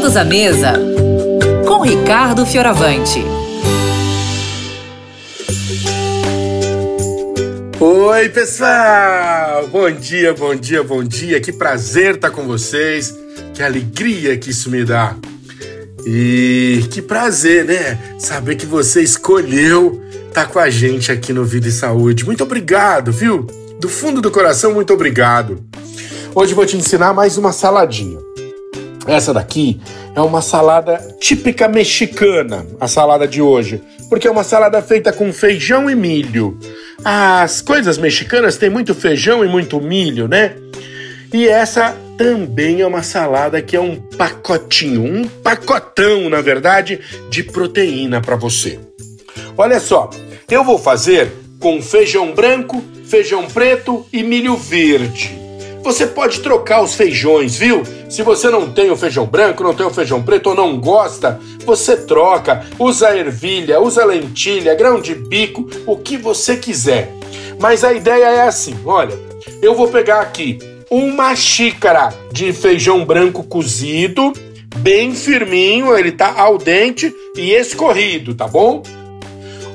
Todos à mesa com Ricardo Fioravante. Oi, pessoal! Bom dia, bom dia, bom dia. Que prazer estar com vocês. Que alegria que isso me dá. E que prazer, né? Saber que você escolheu estar com a gente aqui no Vida e Saúde. Muito obrigado, viu? Do fundo do coração, muito obrigado. Hoje vou te ensinar mais uma saladinha. Essa daqui é uma salada típica mexicana, a salada de hoje, porque é uma salada feita com feijão e milho. As coisas mexicanas têm muito feijão e muito milho, né? E essa também é uma salada que é um pacotinho, um pacotão, na verdade, de proteína para você. Olha só, eu vou fazer com feijão branco, feijão preto e milho verde. Você pode trocar os feijões, viu? Se você não tem o feijão branco, não tem o feijão preto ou não gosta, você troca, usa ervilha, usa lentilha, grão de bico, o que você quiser. Mas a ideia é assim: olha, eu vou pegar aqui uma xícara de feijão branco cozido, bem firminho, ele tá al dente e escorrido, tá bom?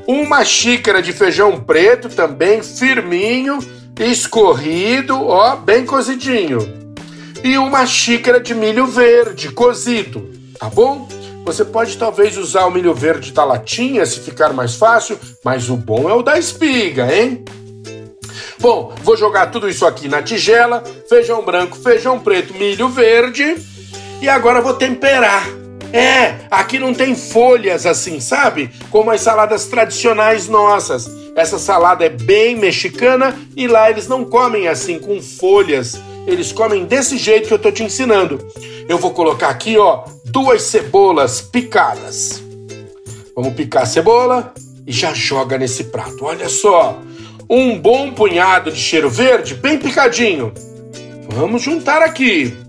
Uma xícara de feijão preto também firminho escorrido, ó, bem cozidinho. E uma xícara de milho verde cozido, tá bom? Você pode talvez usar o milho verde da latinha se ficar mais fácil, mas o bom é o da espiga, hein? Bom, vou jogar tudo isso aqui na tigela: feijão branco, feijão preto, milho verde. E agora vou temperar. É, aqui não tem folhas assim, sabe? Como as saladas tradicionais nossas. Essa salada é bem mexicana e lá eles não comem assim com folhas. Eles comem desse jeito que eu tô te ensinando. Eu vou colocar aqui, ó, duas cebolas picadas. Vamos picar a cebola e já joga nesse prato. Olha só, um bom punhado de cheiro verde bem picadinho. Vamos juntar aqui.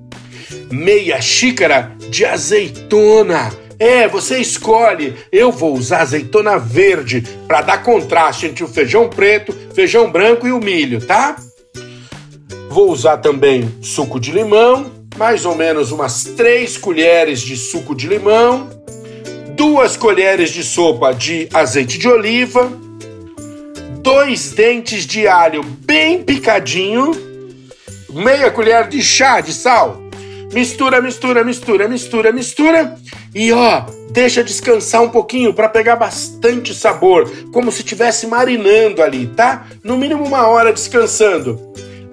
Meia xícara de azeitona é, você escolhe. Eu vou usar azeitona verde para dar contraste entre o feijão preto, feijão branco e o milho, tá? Vou usar também suco de limão, mais ou menos umas 3 colheres de suco de limão, duas colheres de sopa de azeite de oliva, dois dentes de alho bem picadinho, meia colher de chá de sal. Mistura, mistura, mistura, mistura, mistura e ó, deixa descansar um pouquinho para pegar bastante sabor, como se estivesse marinando ali, tá? No mínimo uma hora descansando.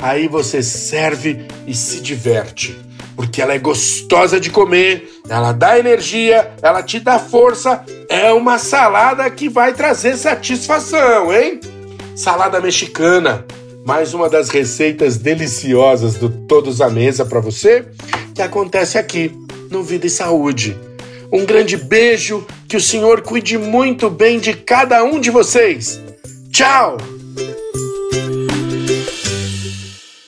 Aí você serve e se diverte, porque ela é gostosa de comer, ela dá energia, ela te dá força. É uma salada que vai trazer satisfação, hein? Salada mexicana, mais uma das receitas deliciosas do Todos à Mesa para você, que acontece aqui no Vida e Saúde. Um grande beijo, que o Senhor cuide muito bem de cada um de vocês. Tchau!